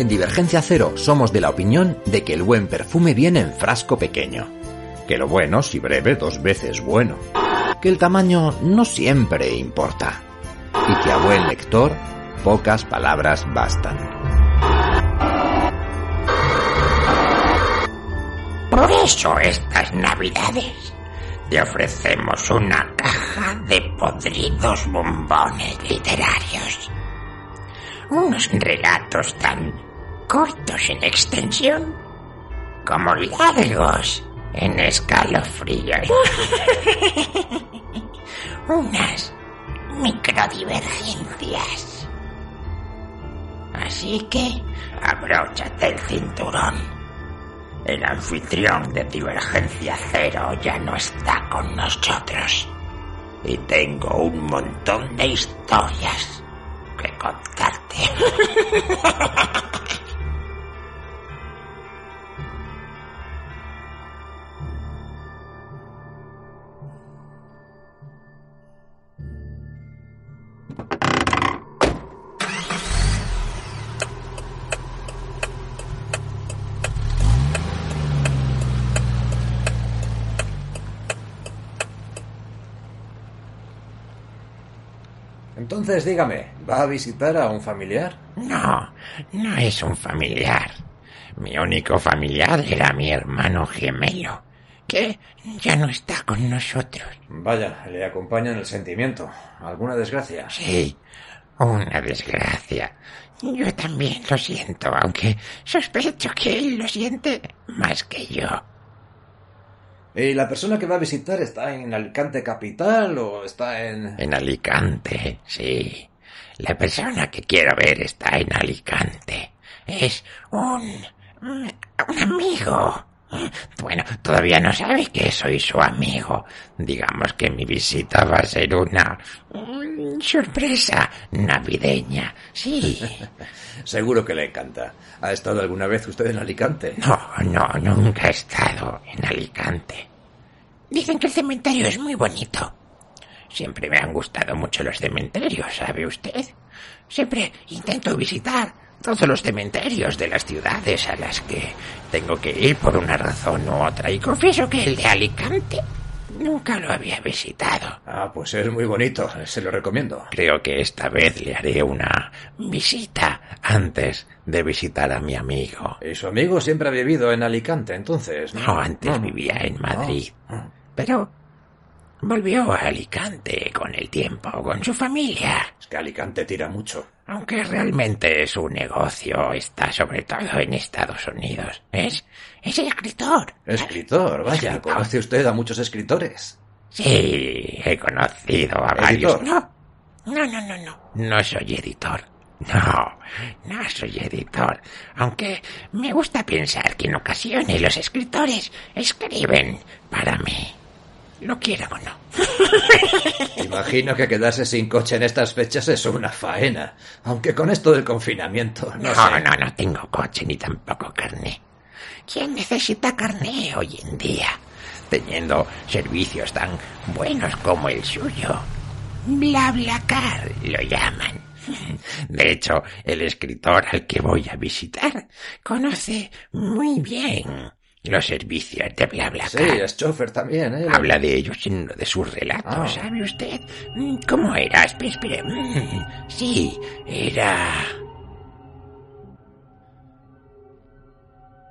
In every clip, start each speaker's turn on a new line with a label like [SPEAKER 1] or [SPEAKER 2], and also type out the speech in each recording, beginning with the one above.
[SPEAKER 1] En Divergencia Cero somos de la opinión de que el buen perfume viene en frasco pequeño. Que lo bueno, si breve, dos veces bueno. Que el tamaño no siempre importa. Y que a buen lector, pocas palabras bastan.
[SPEAKER 2] Por eso estas navidades te ofrecemos una caja de podridos bombones literarios. Unos relatos tan cortos en extensión como largos en escalofríos. Unas microdivergencias. Así que abróchate el cinturón. El anfitrión de Divergencia Cero ya no está con nosotros. Y tengo un montón de historias que contarte.
[SPEAKER 1] Entonces dígame, ¿va a visitar a un familiar?
[SPEAKER 2] No, no es un familiar. Mi único familiar era mi hermano gemelo, que ya no está con nosotros.
[SPEAKER 1] Vaya, le acompaña en el sentimiento. ¿Alguna desgracia?
[SPEAKER 2] Sí, una desgracia. Yo también lo siento, aunque sospecho que él lo siente más que yo.
[SPEAKER 1] ¿Y la persona que va a visitar está en Alicante capital o está en...
[SPEAKER 2] En Alicante, sí. La persona que quiero ver está en Alicante. Es un... un amigo. Bueno, todavía no sabe que soy su amigo. Digamos que mi visita va a ser una sorpresa navideña. Sí.
[SPEAKER 1] Seguro que le encanta. ¿Ha estado alguna vez usted en Alicante?
[SPEAKER 2] No, no, nunca he estado en Alicante. Dicen que el cementerio es muy bonito. Siempre me han gustado mucho los cementerios, ¿sabe usted? Siempre intento visitar todos los cementerios de las ciudades a las que tengo que ir por una razón u otra. Y confieso que el de Alicante nunca lo había visitado.
[SPEAKER 1] Ah, pues es muy bonito. Se lo recomiendo.
[SPEAKER 2] Creo que esta vez le haré una visita antes de visitar a mi amigo.
[SPEAKER 1] ¿Y su amigo siempre ha vivido en Alicante, entonces?
[SPEAKER 2] No, antes vivía en Madrid. Pero volvió a Alicante con el tiempo, con su familia.
[SPEAKER 1] Es que Alicante tira mucho.
[SPEAKER 2] Aunque realmente su negocio está sobre todo en Estados Unidos. Es, es escritor.
[SPEAKER 1] Escritor, vaya,
[SPEAKER 2] Escritor.
[SPEAKER 1] ¿conoce usted a muchos escritores?
[SPEAKER 2] Sí, he conocido a varios. No, no, no, no. No soy editor. No, no soy editor. Aunque me gusta pensar que en ocasiones los escritores escriben para mí. Lo quiero o no.
[SPEAKER 1] Imagino que quedarse sin coche en estas fechas es una faena. Aunque con esto del confinamiento, no,
[SPEAKER 2] No,
[SPEAKER 1] sé.
[SPEAKER 2] no, no tengo coche ni tampoco carné. ¿Quién necesita carné hoy en día? Teniendo servicios tan buenos como el suyo. BlaBlaCar lo llaman. De hecho, el escritor al que voy a visitar conoce muy bien los servicios de
[SPEAKER 1] Sí,
[SPEAKER 2] BlaBlaCar.
[SPEAKER 1] es chofer también, ¿eh?
[SPEAKER 2] Habla de ellos en uno de sus relatos,
[SPEAKER 1] Ah.
[SPEAKER 2] ¿sabe usted? Mm, ¿Cómo era? Espere, espere. Mm, Sí, era...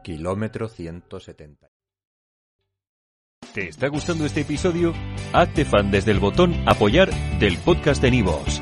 [SPEAKER 1] Kilómetro 170.
[SPEAKER 3] ¿Te está gustando este episodio? Hazte fan desde el botón Apoyar del podcast de Nivos.